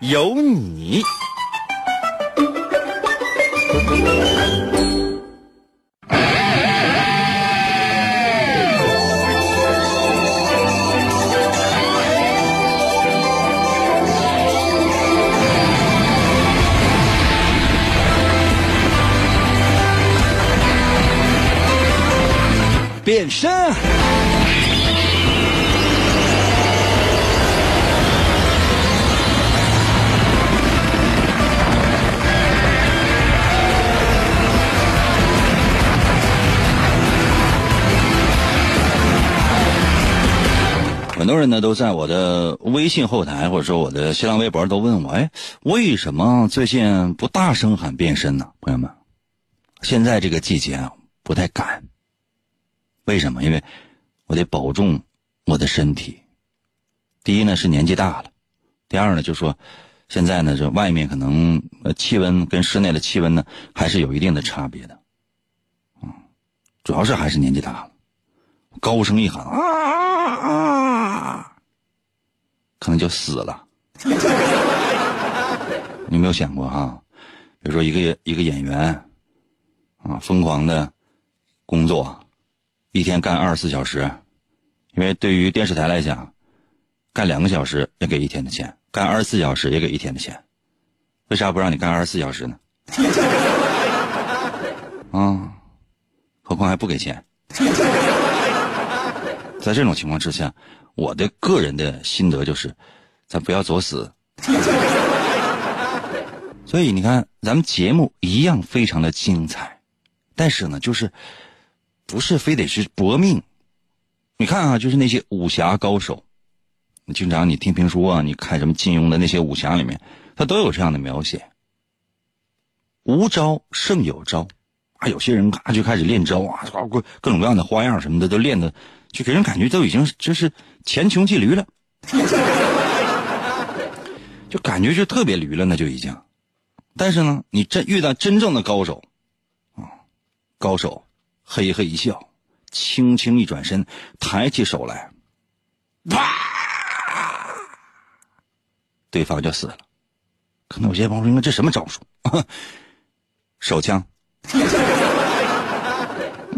有你。变身。很多人呢都在我的微信后台或者说我的新浪微博都问我，哎，为什么最近不大声喊变身呢？朋友们，现在这个季节啊不太敢。为什么？因为我得保重我的身体。第一呢是年纪大了，第二呢就说现在呢这外面可能呃气温跟室内的气温呢还是有一定的差别的，嗯，主要是还是年纪大了，高声一喊啊啊，可能就死了。你有没有想过哈？比如说一个一个演员啊，疯狂的工作。一天干二十四小时，因为对于电视台来讲，干两个小时也给一天的钱，干二十四小时也给一天的钱，为啥不让你干二十四小时呢？啊，何况还不给钱。在这种情况之下，我的个人的心得就是，咱不要作死。所以你看，咱们节目一样非常的精彩，但是呢，就是。不是非得是搏命，你看啊，就是那些武侠高手，你经常你听评书啊，你看什么金庸的那些武侠里面，他都有这样的描写。无招胜有招，啊，有些人啊就开始练招啊，各各种各样的花样什么的都练的，就给人感觉都已经就是前穷气驴了，就感觉就特别驴了，那就已经。但是呢，你真遇到真正的高手，啊，高手。嘿嘿一笑，轻轻一转身，抬起手来，啪，对方就死了。可能有些朋友说：“这什么招数？手枪。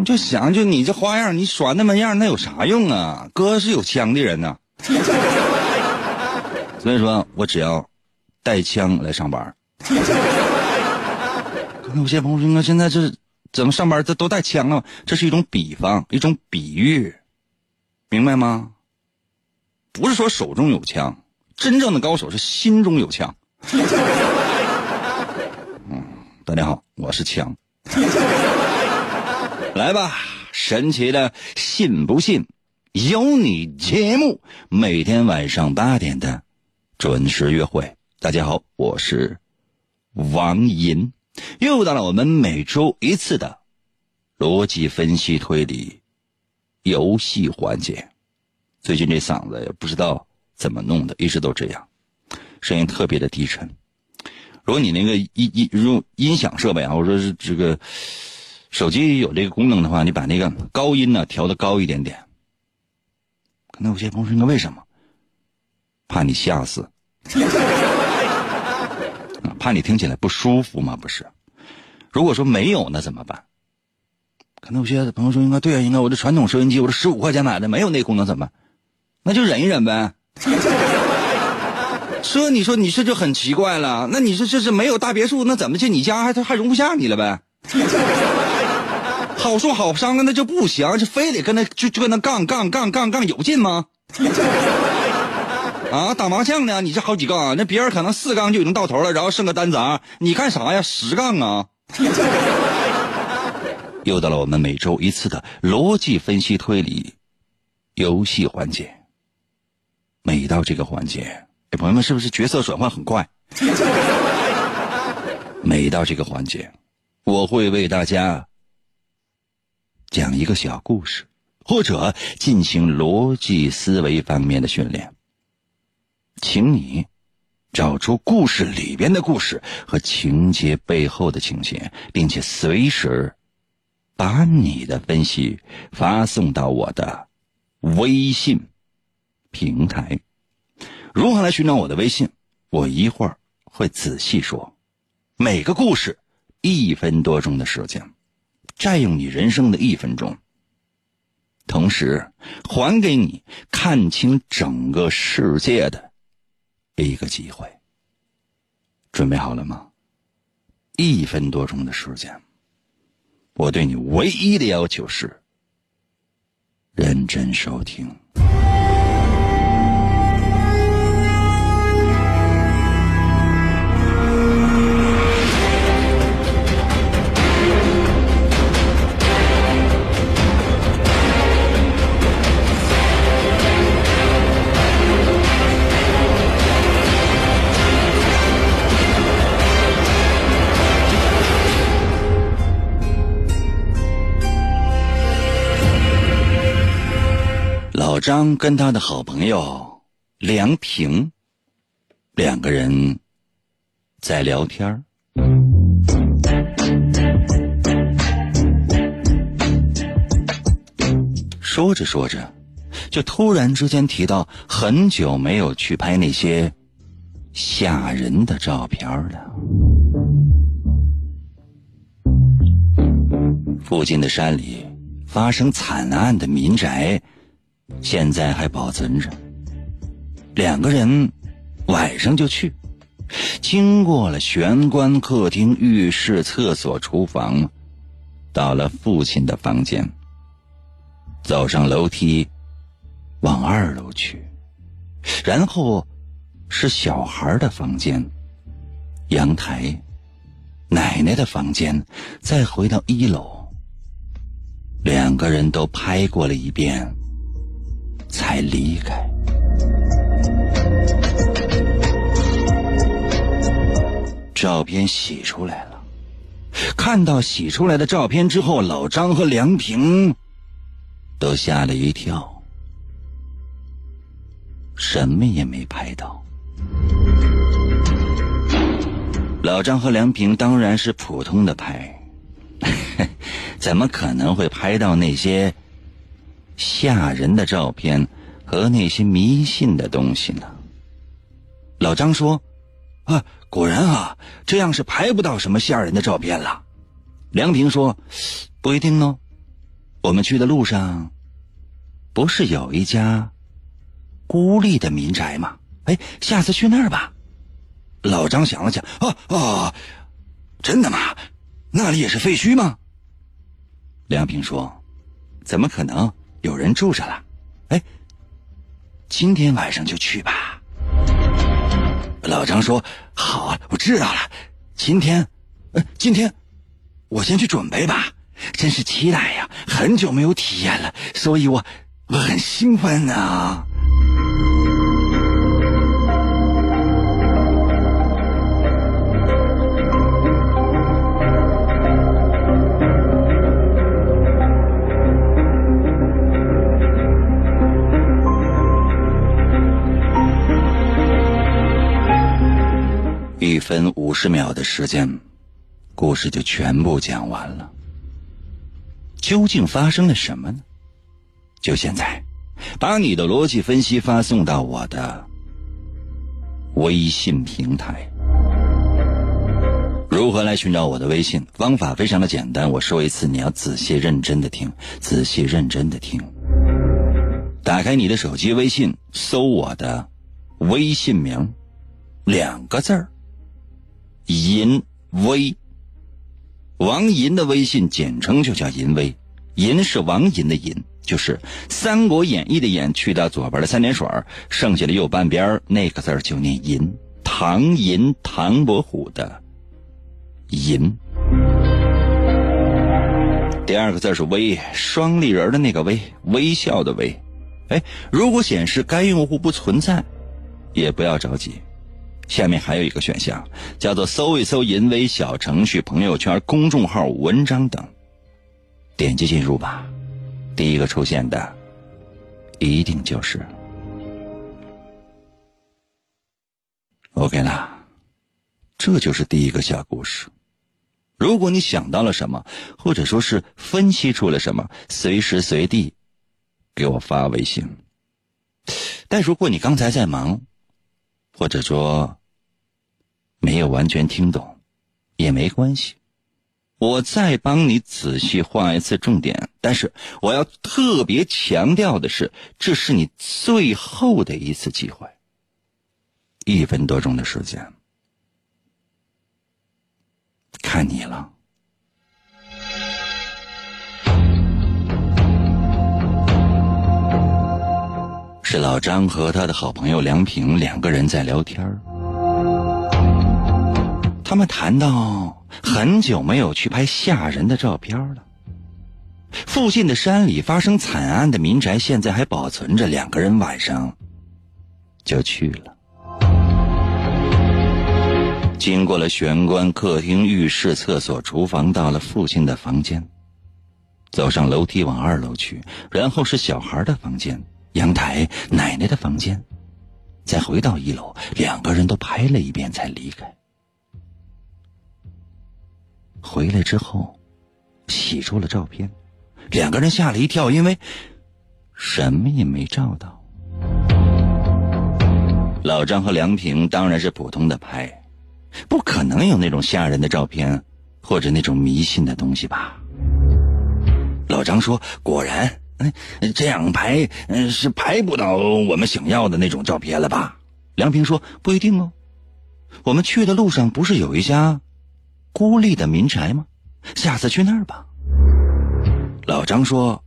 就想，就你这花样，你耍那么样，那有啥用啊？哥是有枪的人呐。所以说我只要带枪来上班。可能有些朋友说：“该现在这。”怎么上班这都带枪啊？这是一种比方，一种比喻，明白吗？不是说手中有枪，真正的高手是心中有枪。嗯，大家好，我是枪。来吧，神奇的信不信有你节目，每天晚上八点的准时约会。大家好，我是王银。又到了我们每周一次的逻辑分析推理游戏环节。最近这嗓子也不知道怎么弄的，一直都这样，声音特别的低沉。如果你那个音音用音响设备啊，或者说是这个手机有这个功能的话，你把那个高音呢调的高一点点。可能有些朋友说，为什么？怕你吓死。怕你听起来不舒服吗？不是，如果说没有那怎么办？可能有些朋友说应该对啊，应该我这传统收音机我这十五块钱买的没有那功能怎么？那就忍一忍呗。这你说你这就很奇怪了，那你说这是没有大别墅，那怎么去你家还还容不下你了呗？好说好商量那就不行，就非得跟那就就跟那杠杠杠杠杠有劲吗？啊，打麻将呢？你这好几杠，那别人可能四杠就已经到头了，然后剩个单杂，你干啥呀？十杠啊！又到了我们每周一次的逻辑分析推理游戏环节。每到这个环节，哎，朋友们是不是角色转换很快？每到这个环节，我会为大家讲一个小故事，或者进行逻辑思维方面的训练。请你找出故事里边的故事和情节背后的情节，并且随时把你的分析发送到我的微信平台。如何来寻找我的微信？我一会儿会仔细说。每个故事一分多钟的时间，占用你人生的一分钟，同时还给你看清整个世界的一个机会。准备好了吗？一分多钟的时间，我对你唯一的要求是认真收听。张跟他的好朋友梁平两个人在聊天说着说着，就突然之间提到很久没有去拍那些吓人的照片了。附近的山里发生惨案的民宅。现在还保存着。两个人晚上就去，经过了玄关、客厅、浴室、厕所、厨房，到了父亲的房间，走上楼梯，往二楼去，然后是小孩的房间、阳台、奶奶的房间，再回到一楼。两个人都拍过了一遍。才离开。照片洗出来了，看到洗出来的照片之后，老张和梁平都吓了一跳，什么也没拍到。老张和梁平当然是普通的拍，怎么可能会拍到那些？吓人的照片和那些迷信的东西呢？老张说：“啊，果然啊，这样是拍不到什么吓人的照片了。”梁平说：“不一定哦，我们去的路上，不是有一家孤立的民宅吗？哎，下次去那儿吧。”老张想了想：“啊啊，真的吗？那里也是废墟吗？”梁平说：“怎么可能？”有人住着了，哎，今天晚上就去吧。老张说：“好啊，我知道了。今天，呃，今天我先去准备吧。真是期待呀，很久没有体验了，所以我我很兴奋呢。”分五十秒的时间，故事就全部讲完了。究竟发生了什么呢？就现在，把你的逻辑分析发送到我的微信平台。如何来寻找我的微信？方法非常的简单，我说一次，你要仔细认真的听，仔细认真的听。打开你的手机微信，搜我的微信名，两个字儿。淫威，王银的微信简称就叫淫威，银是王银的银，就是《三国演义》的演去掉左边的三点水，剩下的右半边那个字就念银。唐银，唐伯虎的银。第二个字是微，双立人的那个微，微笑的微。哎，如果显示该用户不存在，也不要着急。下面还有一个选项，叫做搜一搜淫威小程序、朋友圈、公众号、文章等，点击进入吧。第一个出现的，一定就是 OK 啦。这就是第一个小故事。如果你想到了什么，或者说是分析出了什么，随时随地给我发微信。但如果你刚才在忙，或者说。没有完全听懂，也没关系，我再帮你仔细画一次重点。但是我要特别强调的是，这是你最后的一次机会。一分多钟的时间，看你了。是老张和他的好朋友梁平两个人在聊天。他们谈到很久没有去拍吓人的照片了。附近的山里发生惨案的民宅现在还保存着，两个人晚上就去了。经过了玄关、客厅、浴室、厕所、厨房，到了父亲的房间，走上楼梯往二楼去，然后是小孩的房间、阳台、奶奶的房间，再回到一楼，两个人都拍了一遍才离开。回来之后，洗出了照片，两个人吓了一跳，因为什么也没照到。老张和梁平当然是普通的拍，不可能有那种吓人的照片或者那种迷信的东西吧？老张说：“果然，这样拍，嗯，是拍不到我们想要的那种照片了吧？”梁平说：“不一定哦，我们去的路上不是有一家？”孤立的民宅吗？下次去那儿吧。老张说：“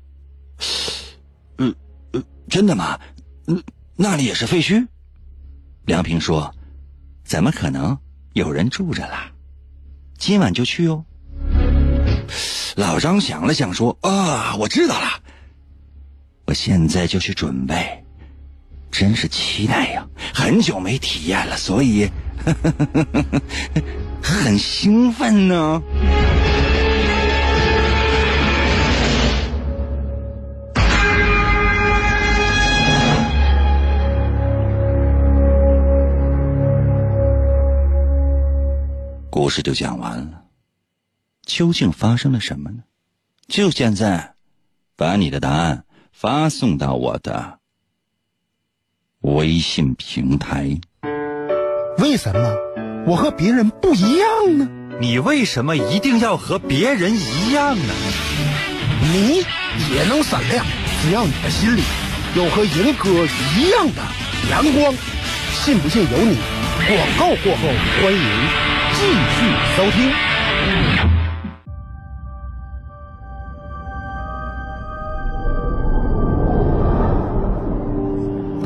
呃呃，真的吗？嗯，那里也是废墟。”梁平说：“怎么可能？有人住着啦。今晚就去哦。”老张想了想说：“啊，我知道了，我现在就去准备。真是期待呀，很久没体验了，所以。”很兴奋呢。故事就讲完了，究竟发生了什么呢？就现在，把你的答案发送到我的微信平台。为什么？我和别人不一样呢？你为什么一定要和别人一样呢？你也能闪亮，只要你的心里有和银哥一样的阳光。信不信由你。广告过后，欢迎继续收听。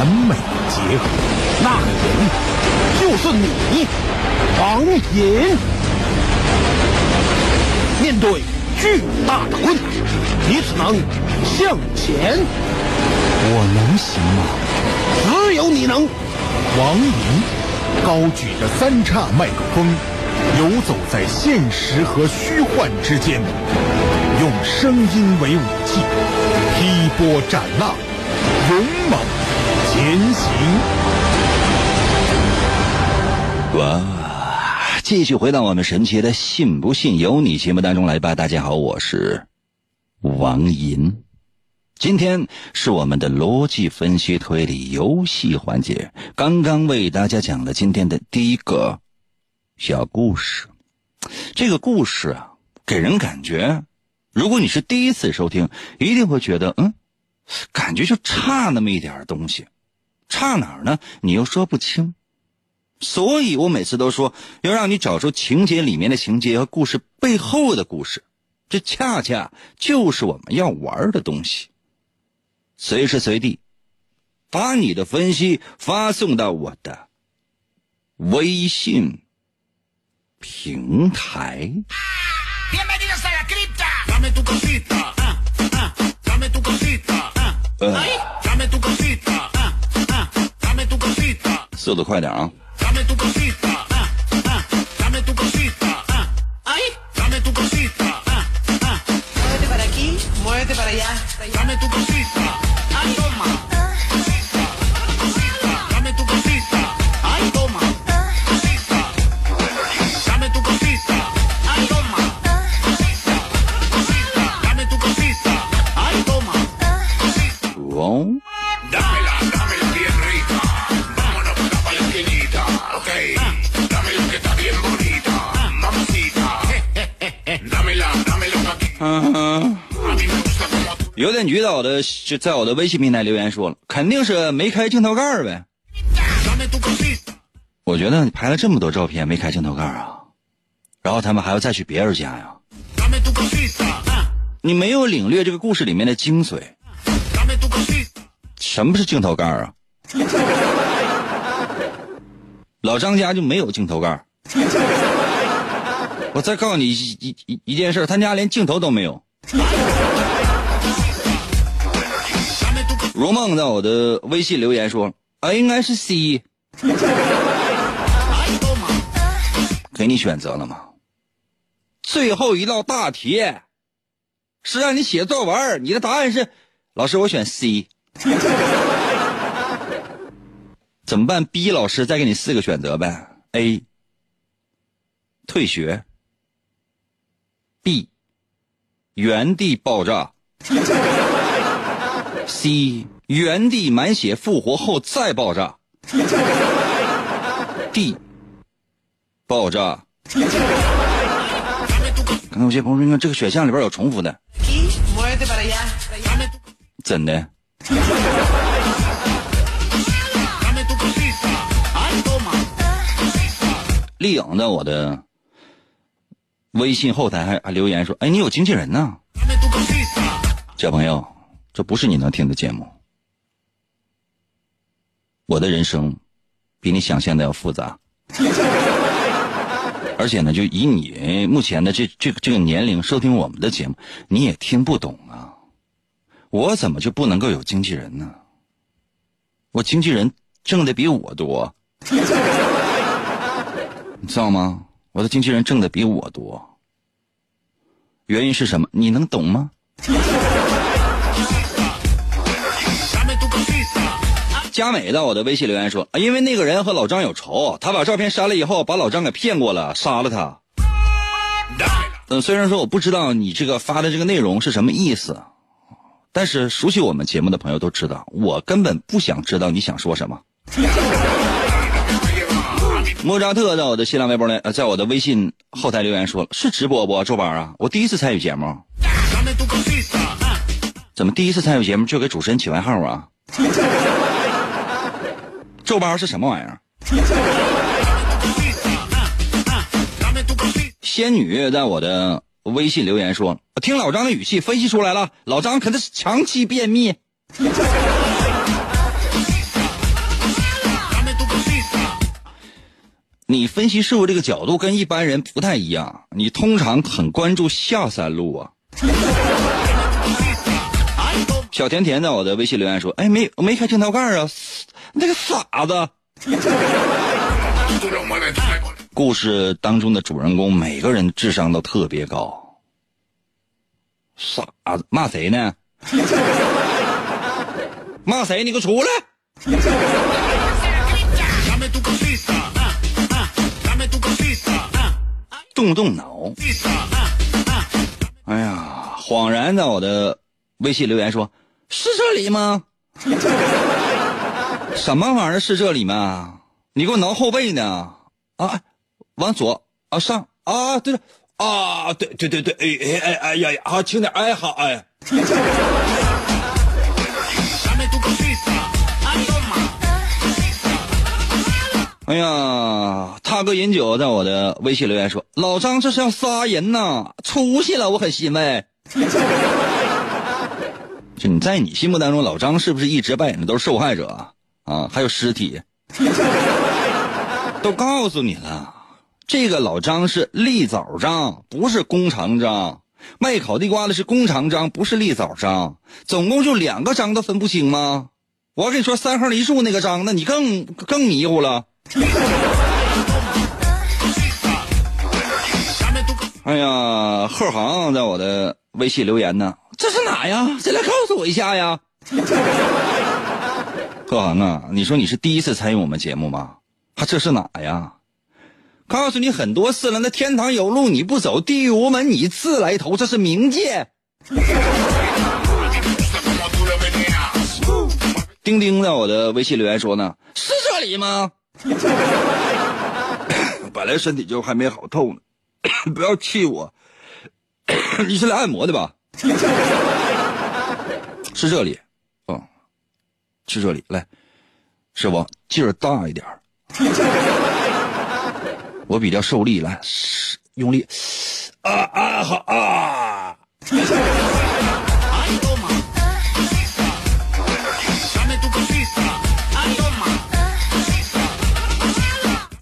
完美结合，那个人就是你，王隐。面对巨大的困难，你只能向前。我能行吗？只有你能。王隐高举着三叉麦克风，游走在现实和虚幻之间，用声音为武器，劈波斩浪，勇猛。前行。哇！继续回到我们神奇的“信不信由你”节目当中来吧。大家好，我是王银。今天是我们的逻辑分析推理游戏环节。刚刚为大家讲了今天的第一个小故事。这个故事啊，给人感觉，如果你是第一次收听，一定会觉得，嗯，感觉就差那么一点东西。差哪儿呢？你又说不清。所以我每次都说，要让你找出情节里面的情节和故事背后的故事，这恰恰就是我们要玩的东西。随时随地，把你的分析发送到我的微信平台。速度快点啊。于导的就在我的微信平台留言说了，肯定是没开镜头盖呗。我觉得你拍了这么多照片没开镜头盖啊，然后他们还要再去别人家呀。你没有领略这个故事里面的精髓。什么是镜头盖啊？老张家就没有镜头盖。我再告诉你一一一件事，他家连镜头都没有。如梦在我的微信留言说：“啊，应该是 C。”给你选择了吗？最后一道大题是让你写作文，你的答案是：老师，我选 C。怎么办？B 老师再给你四个选择呗：A 退学。B，原地爆炸。C，原地满血复活后再爆炸。D，爆炸。刚才有些朋友说，这个选项里边有重复的。真的？丽颖在，我的。微信后台还还留言说：“哎，你有经纪人呢？”小朋友，这不是你能听的节目。我的人生比你想象的要复杂，而且呢，就以你目前的这这个这个年龄收听我们的节目，你也听不懂啊。我怎么就不能够有经纪人呢？我经纪人挣的比我多，你知道吗？我的经纪人挣的比我多，原因是什么？你能懂吗？佳美在我的微信留言说：“因为那个人和老张有仇，他把照片删了以后，把老张给骗过了，杀了他。”嗯，虽然说我不知道你这个发的这个内容是什么意思，但是熟悉我们节目的朋友都知道，我根本不想知道你想说什么。莫扎特在我的新浪微博呢，在我的微信后台留言说：“是直播不？周班啊，我第一次参与节目，怎么第一次参与节目就给主持人起外号啊？周班是什么玩意儿？”仙女在我的微信留言说：“听老张的语气分析出来了，老张肯定是长期便秘。”你分析事物这个角度跟一般人不太一样，你通常很关注下三路啊。小甜甜在我的微信留言说：“哎，没没开镜头盖啊，那个傻子。”故事当中的主人公每个人智商都特别高。傻子骂谁呢？骂谁？你给我出来！动动脑。哎呀，恍然在我的微信留言说：“是这里吗？什么玩意儿是这里吗？你给我挠后背呢？啊，往左啊上啊，对了啊，对对对对，哎哎哎哎呀呀，好轻点，哎好哎。”哎呀，他哥饮酒在我的微信留言说：“老张这是要杀人呐，出息了，我很欣慰。”就你在你心目当中，老张是不是一直扮演的都是受害者啊？还有尸体，都告诉你了，这个老张是立早张，不是弓长张。卖烤地瓜的是弓长张，不是立早张。总共就两个张都分不清吗？我跟你说，三横梨树那个张，那你更更迷糊了。哎呀，贺航在我的微信留言呢，这是哪呀？谁来告诉我一下呀？贺航啊，你说你是第一次参与我们节目吗？他这是哪呀？告诉你很多次了，那天堂有路你不走，地狱无门你自来投，这是冥界。丁丁在我的微信留言说呢，是这里吗？本来身体就还没好透呢，不要气我。你是来按摩的吧？是这里，是这里。来，师傅劲儿大一点我比较受力，来，用力。啊啊好啊！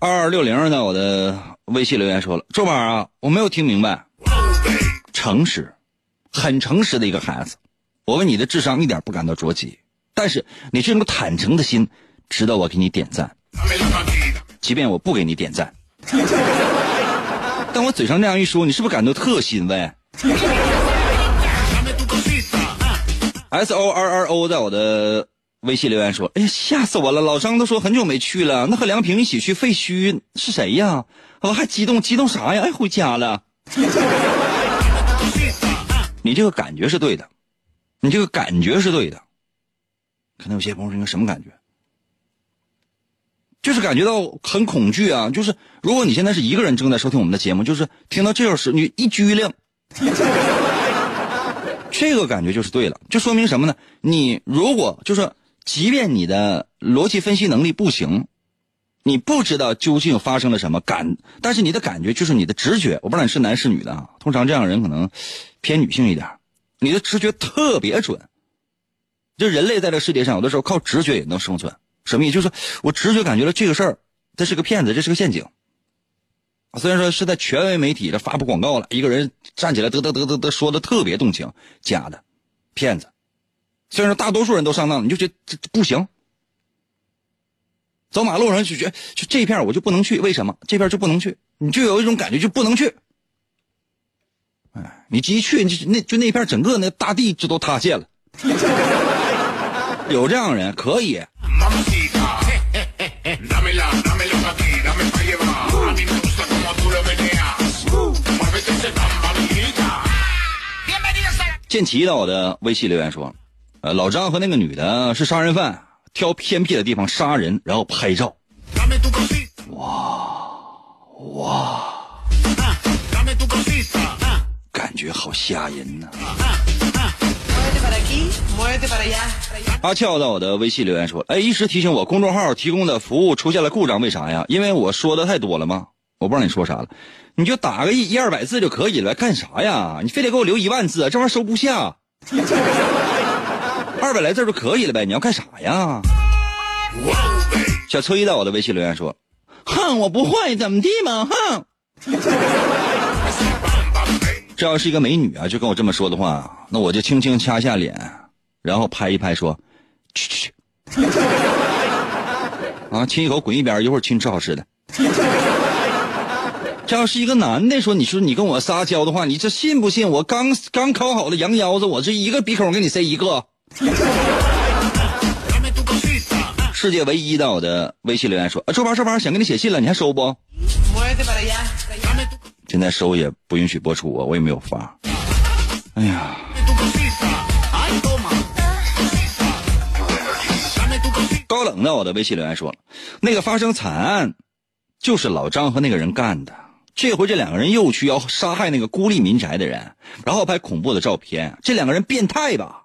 二二六零在我的微信留言说了：“周宝啊，我没有听明白。诚实，很诚实的一个孩子。我为你的智商一点不感到着急，但是你这种坦诚的心，值得我给你点赞。即便我不给你点赞，但我嘴上那样一说，你是不是感到特欣慰？S O R R O 在我的。”微信留言说：“哎呀，吓死我了！老张都说很久没去了，那和梁平一起去废墟是谁呀？我还激动，激动啥呀？哎，回家了。你这个感觉是对的，你这个感觉是对的。可能有些朋友说，什么感觉？就是感觉到很恐惧啊！就是如果你现在是一个人正在收听我们的节目，就是听到这首诗，你一拘灵，这个感觉就是对了，就说明什么呢？你如果就是。即便你的逻辑分析能力不行，你不知道究竟发生了什么感，但是你的感觉就是你的直觉。我不知道你是男是女的啊，通常这样人可能偏女性一点。你的直觉特别准，就人类在这世界上有的时候靠直觉也能生存。什么意思？就是我直觉感觉了这个事儿，这是个骗子，这是个陷阱。虽然说是在权威媒体这发布广告了，一个人站起来嘚嘚嘚嘚嘚说的特别动情，假的，骗子。虽然说大多数人都上当，你就觉得这不行。走马路上就觉得就这片我就不能去，为什么这片就不能去？你就有一种感觉就不能去。哎，你一去，你就那就那片整个那大地就都塌陷了。有这样的人可以。建奇到我的微信留言说。呃，老张和那个女的是杀人犯，挑偏僻的地方杀人，然后拍照。哇哇，感觉好吓人呐！阿俏在我的微信留言说：“哎，一时提醒我，公众号提供的服务出现了故障，为啥呀？因为我说的太多了吗？我不知道你说啥了，你就打个一一二百字就可以了，干啥呀？你非得给我留一万字，这玩意儿收不下。”二百来字就可以了呗，你要干啥呀？小崔在我的微信留言说：“哼，我不会，怎么地嘛？哼。”这要是一个美女啊，就跟我这么说的话，那我就轻轻掐一下脸，然后拍一拍说：“去去去！”啊，亲一口滚一边，一会儿请你吃好吃的。这要是一个男的说：“你说你跟我撒娇的话，你这信不信？我刚刚烤好的羊腰子，我这一个鼻孔给你塞一个。”世界唯一的我的微信留言说：“啊，周八周八想给你写信了，你还收不？现在收也不允许播出，我我也没有发。哎呀，高冷的我的微信留言说，那个发生惨案就是老张和那个人干的。这回这两个人又去要杀害那个孤立民宅的人，然后拍恐怖的照片。这两个人变态吧？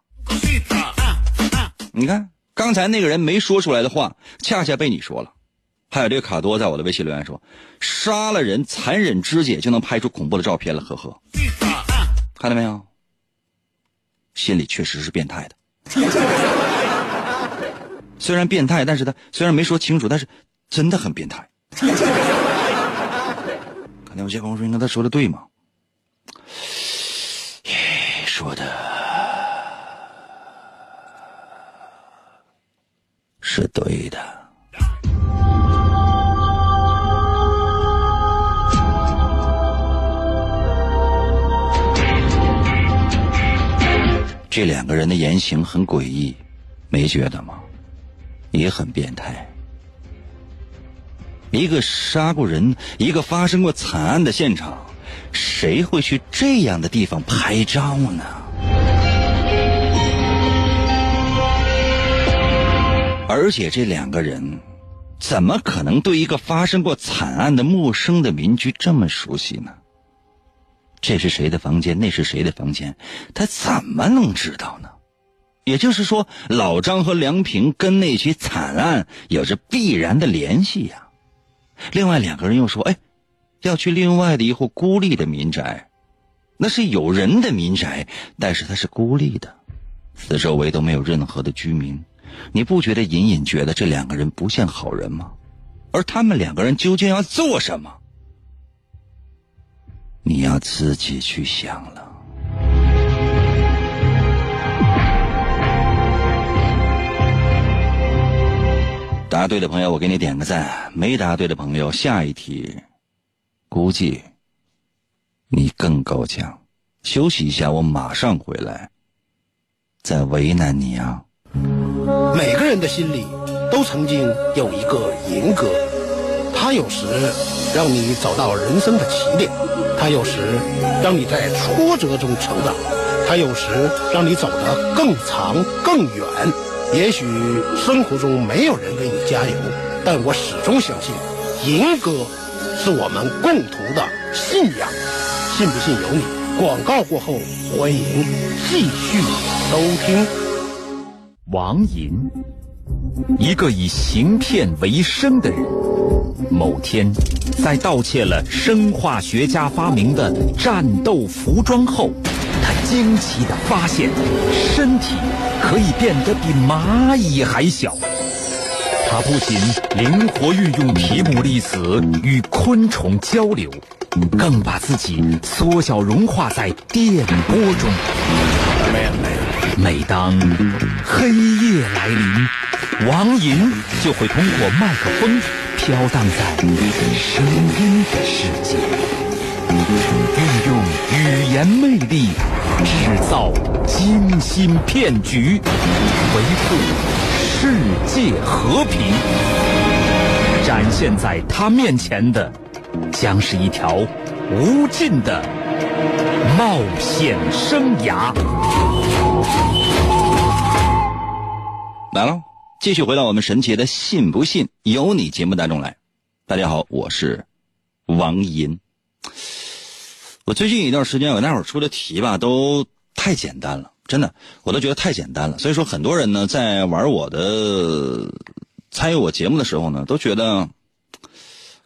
你看刚才那个人没说出来的话，恰恰被你说了。还有这个卡多在我的微信留言说，杀了人残忍肢解就能拍出恐怖的照片了，呵呵。看到没有？心里确实是变态的。虽然变态，但是他虽然没说清楚，但是真的很变态。那有些朋友说：“你看他说的对吗？”说的是对的。这两个人的言行很诡异，没觉得吗？也很变态。一个杀过人，一个发生过惨案的现场，谁会去这样的地方拍照呢？而且这两个人，怎么可能对一个发生过惨案的陌生的邻居这么熟悉呢？这是谁的房间？那是谁的房间？他怎么能知道呢？也就是说，老张和梁平跟那起惨案有着必然的联系呀。另外两个人又说：“哎，要去另外的一户孤立的民宅，那是有人的民宅，但是它是孤立的，四周围都没有任何的居民。你不觉得隐隐觉得这两个人不像好人吗？而他们两个人究竟要做什么？你要自己去想了。”答对的朋友，我给你点个赞；没答对的朋友，下一题，估计你更够呛。休息一下，我马上回来，再为难你啊！每个人的心里都曾经有一个银哥，他有时让你走到人生的起点，他有时让你在挫折中成长，他有时让你走得更长更远。也许生活中没有人为你加油，但我始终相信，银哥是我们共同的信仰。信不信由你。广告过后，欢迎继续收听。王银，一个以行骗为生的人，某天在盗窃了生化学家发明的战斗服装后。他惊奇的发现，身体可以变得比蚂蚁还小。他不仅灵活运用皮姆粒子与昆虫交流，更把自己缩小融化在电波中。每当黑夜来临，王银就会通过麦克风飘荡在声音的世界，运用语言魅力。制造精心骗局，维护世界和平。展现在他面前的，将是一条无尽的冒险生涯。来了，继续回到我们神奇的“信不信由你”节目当中来。大家好，我是王银。我最近一段时间，我那会儿出的题吧，都太简单了，真的，我都觉得太简单了。所以说，很多人呢，在玩我的、参与我节目的时候呢，都觉得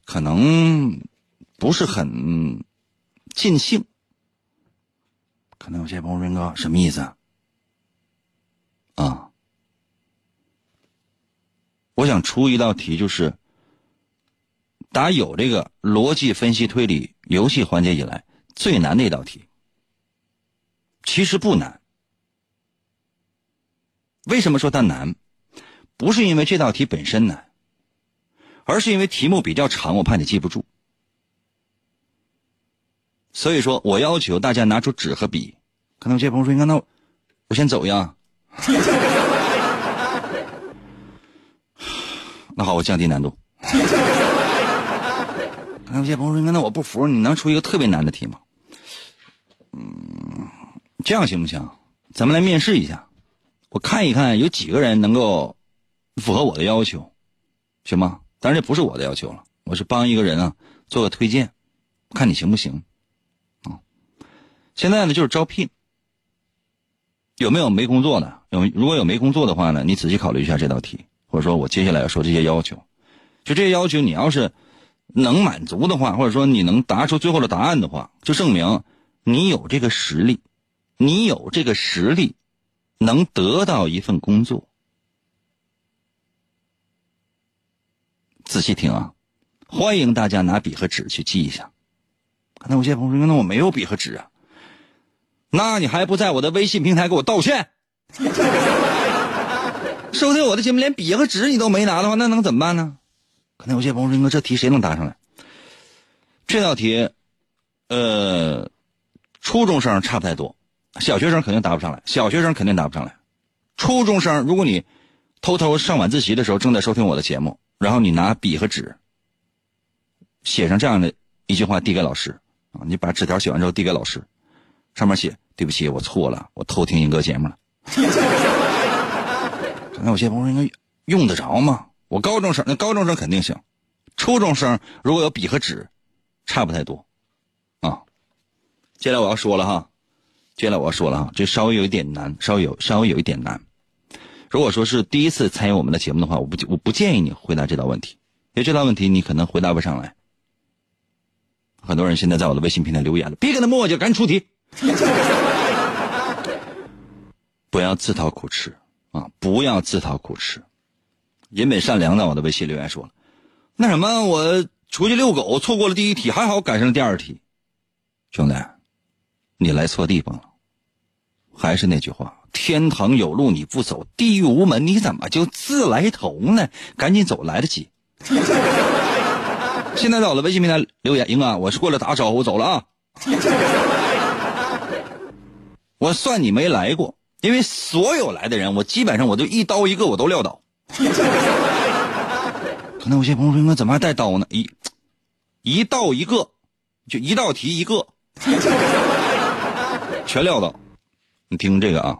可能不是很尽兴。可能有些朋友说：“哥，什么意思？”啊，我想出一道题，就是打有这个逻辑分析推理游戏环节以来。最难的一道题，其实不难。为什么说它难？不是因为这道题本身难，而是因为题目比较长，我怕你记不住。所以说我要求大家拿出纸和笔。可能有些朋友说：“你看，那我先走呀。”那好，我降低难度。有些朋友说：“那我不服，你能出一个特别难的题吗？”嗯，这样行不行？咱们来面试一下，我看一看有几个人能够符合我的要求，行吗？当然这不是我的要求了，我是帮一个人啊做个推荐，看你行不行？啊，现在呢就是招聘，有没有没工作的？有如果有没工作的话呢，你仔细考虑一下这道题，或者说我接下来要说这些要求，就这些要求，你要是能满足的话，或者说你能答出最后的答案的话，就证明你有这个实力，你有这个实力能得到一份工作。仔细听啊，欢迎大家拿笔和纸去记一下。可能有些朋友说：“那我没有笔和纸啊。”那你还不在我的微信平台给我道歉？收听我的节目连笔和纸你都没拿的话，那能怎么办呢？可能有些朋友说：“这题谁能答上来？”这道题，呃，初中生差不太多，小学生肯定答不上来。小学生肯定答不上来。初中生，如果你偷偷上晚自习的时候正在收听我的节目，然后你拿笔和纸写上这样的一句话递给老师啊，你把纸条写完之后递给老师，上面写：“对不起，我错了，我偷听英哥节目了。”那有些朋友应该用得着吗？我高中生，那高中生肯定行。初中生如果有笔和纸，差不太多啊。接下来我要说了哈，接下来我要说了哈，这稍微有一点难，稍微有稍微有一点难。如果说是第一次参与我们的节目的话，我不我不建议你回答这道问题，因为这道问题你可能回答不上来。很多人现在在我的微信平台留言了，别跟他磨叽，赶紧出题。不要自讨苦吃不要自讨苦吃。人本善良的，我的微信留言说了，那什么，我出去遛狗错过了第一题，还好赶上了第二题。兄弟，你来错地方了。还是那句话，天堂有路你不走，地狱无门你怎么就自来投呢？赶紧走，来得及。现在在我的微信平台留言，英哥，我是过来打招呼，走了啊。我算你没来过。因为所有来的人，我基本上我就一刀一个，我都撂倒。可能有些朋友说：“那怎么还带刀呢？”一一道一个，就一道题一个，全撂倒。你听这个啊，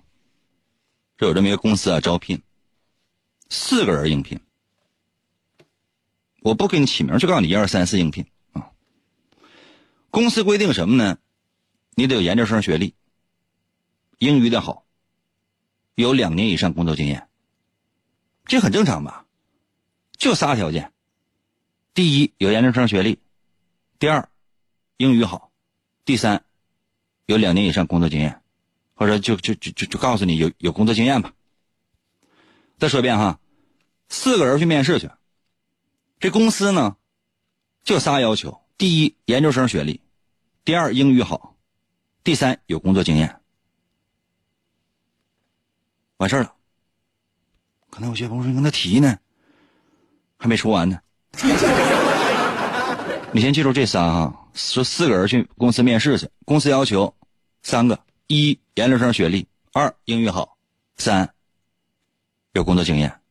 这有这么一个公司啊，招聘四个人应聘。我不给你起名，就告诉你一二三四应聘啊。公司规定什么呢？你得有研究生学历，英语得好。有两年以上工作经验，这很正常吧？就仨条件：第一，有研究生学历；第二，英语好；第三，有两年以上工作经验，或者就就就就就告诉你有有工作经验吧。再说一遍哈，四个人去面试去，这公司呢就仨要求：第一，研究生学历；第二，英语好；第三，有工作经验。完事儿了，可能有些朋友说：“那题呢？还没说完呢。”你先记住这仨啊，说四个人去公司面试去，公司要求三个：一研究生学历，二英语好，三有工作经验。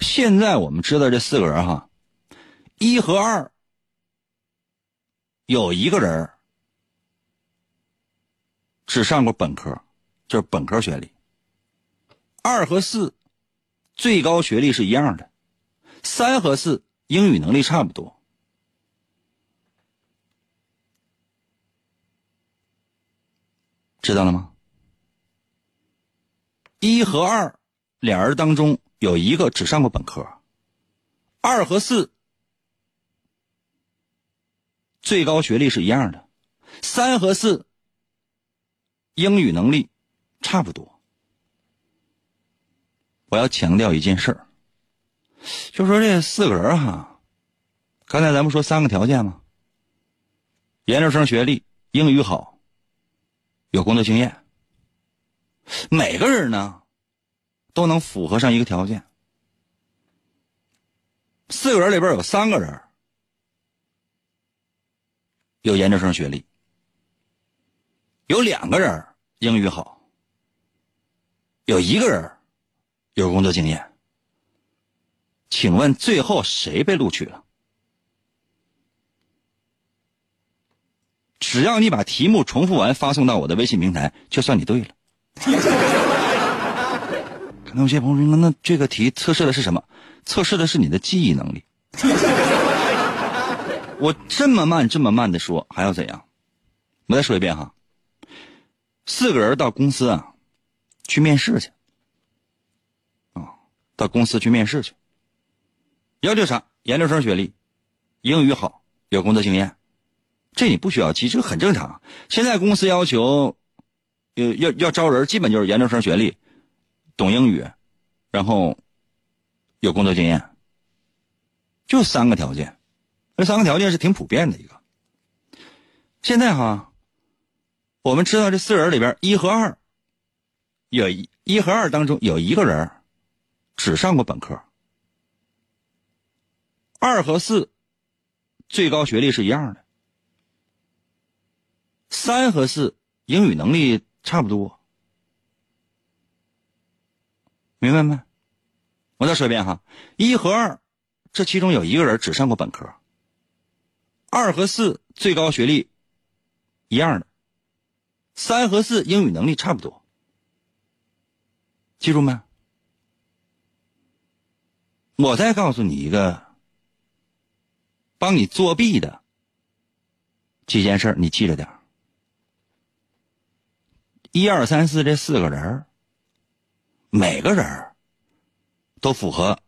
现在我们知道这四个人哈，一和二有一个人。只上过本科，就是本科学历。二和四，最高学历是一样的。三和四，英语能力差不多。知道了吗？一和二，俩人当中有一个只上过本科。二和四，最高学历是一样的。三和四。英语能力差不多。我要强调一件事儿，就说这四个人哈，刚才咱们说三个条件吗？研究生学历，英语好，有工作经验。每个人呢，都能符合上一个条件。四个人里边有三个人有研究生学历。有两个人英语好，有一个人有工作经验，请问最后谁被录取了？只要你把题目重复完，发送到我的微信平台，就算你对了。可能有些朋友说，那这个题测试的是什么？测试的是你的记忆能力。我这么慢，这么慢的说，还要怎样？我再说一遍哈。四个人到公司啊，去面试去。啊，到公司去面试去。要求啥？研究生学历，英语好，有工作经验。这你不需要记，这个很正常。现在公司要求，要要要招人，基本就是研究生学历，懂英语，然后有工作经验，就三个条件。这三个条件是挺普遍的一个。现在哈，我们知道这四人里边一和二，有一一和二当中有一个人只上过本科，二和四最高学历是一样的。三和四英语能力差不多，明白没？我再说一遍哈，一和二，这其中有一个人只上过本科。二和四最高学历一样的，三和四英语能力差不多，记住没？我再告诉你一个帮你作弊的几件事你记着点。一二三四这四个人每个人都符合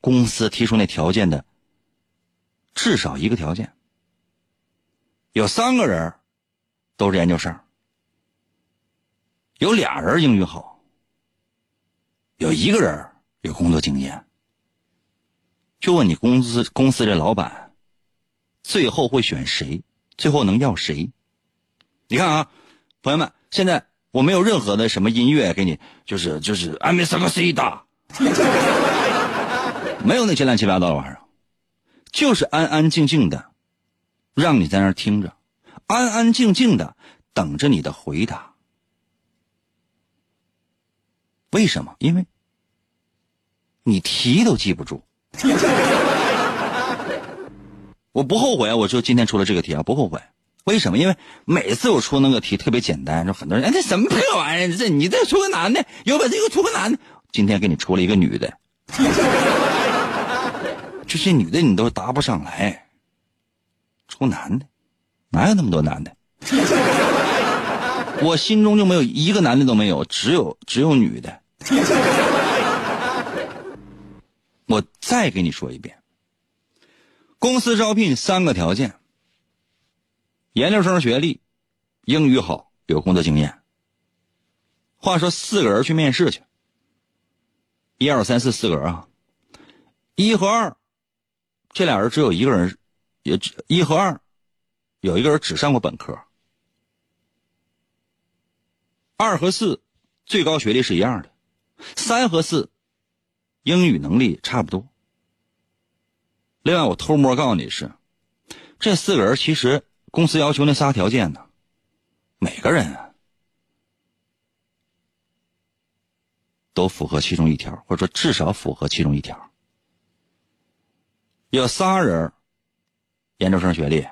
公司提出那条件的至少一个条件。有三个人都是研究生，有俩人英语好，有一个人有工作经验。就问你公司公司这老板最后会选谁？最后能要谁？你看啊，朋友们，现在。我没有任何的什么音乐给你，就是就是安美萨克西达，没有那些乱七八糟的玩意儿，就是安安静静的，让你在那儿听着，安安静静的等着你的回答。为什么？因为你题都记不住。我不后悔，我就今天出了这个题啊，不后悔。为什么？因为每次我出那个题特别简单，说很多人哎，这什么破玩意儿？这你再出个男的，有本事给我出个男的。今天给你出了一个女的，这些女的你都答不上来，出男的，哪有那么多男的？我心中就没有一个男的都没有，只有只有女的。我再给你说一遍，公司招聘三个条件。研究生学历，英语好，有工作经验。话说四个人去面试去，一二三四四个人啊，一和二，这俩人只有一个人，也只一和二，有一个人只上过本科。二和四，最高学历是一样的，三和四，英语能力差不多。另外，我偷摸告诉你是，这四个人其实。公司要求那仨条件呢，每个人都符合其中一条，或者说至少符合其中一条。有仨人研究生学历，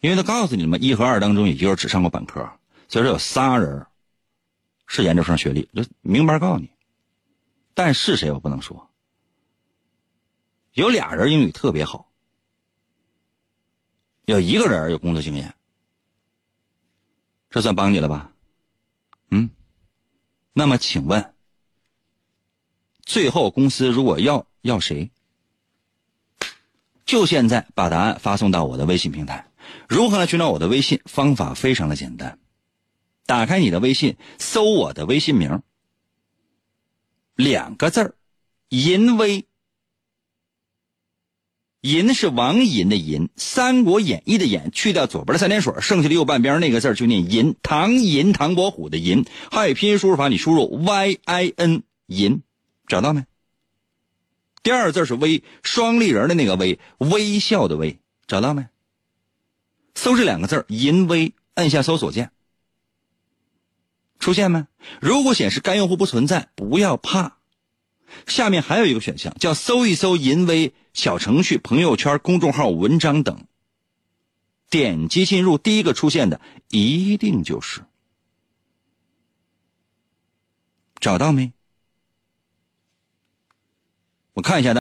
因为他告诉你们，一和二当中也就是只上过本科，所以说有仨人是研究生学历，就明白告诉你。但是谁我不能说，有俩人英语特别好。有一个人有工作经验，这算帮你了吧？嗯，那么请问，最后公司如果要要谁？就现在把答案发送到我的微信平台。如何来寻找我的微信？方法非常的简单，打开你的微信，搜我的微信名，两个字儿，淫威。银是王银的银，《三国演义》的演，去掉左边的三点水，剩下的右半边那个字就念银。唐银，唐伯虎的银。汉语拼音输入法，你输入 y i n 银，找到没？第二个字是微，双立人的那个微，微笑的微，找到没？搜这两个字银微，按下搜索键，出现没？如果显示该用户不存在，不要怕，下面还有一个选项叫搜一搜淫威小程序、朋友圈、公众号、文章等。点击进入，第一个出现的一定就是找到没？我看一下的。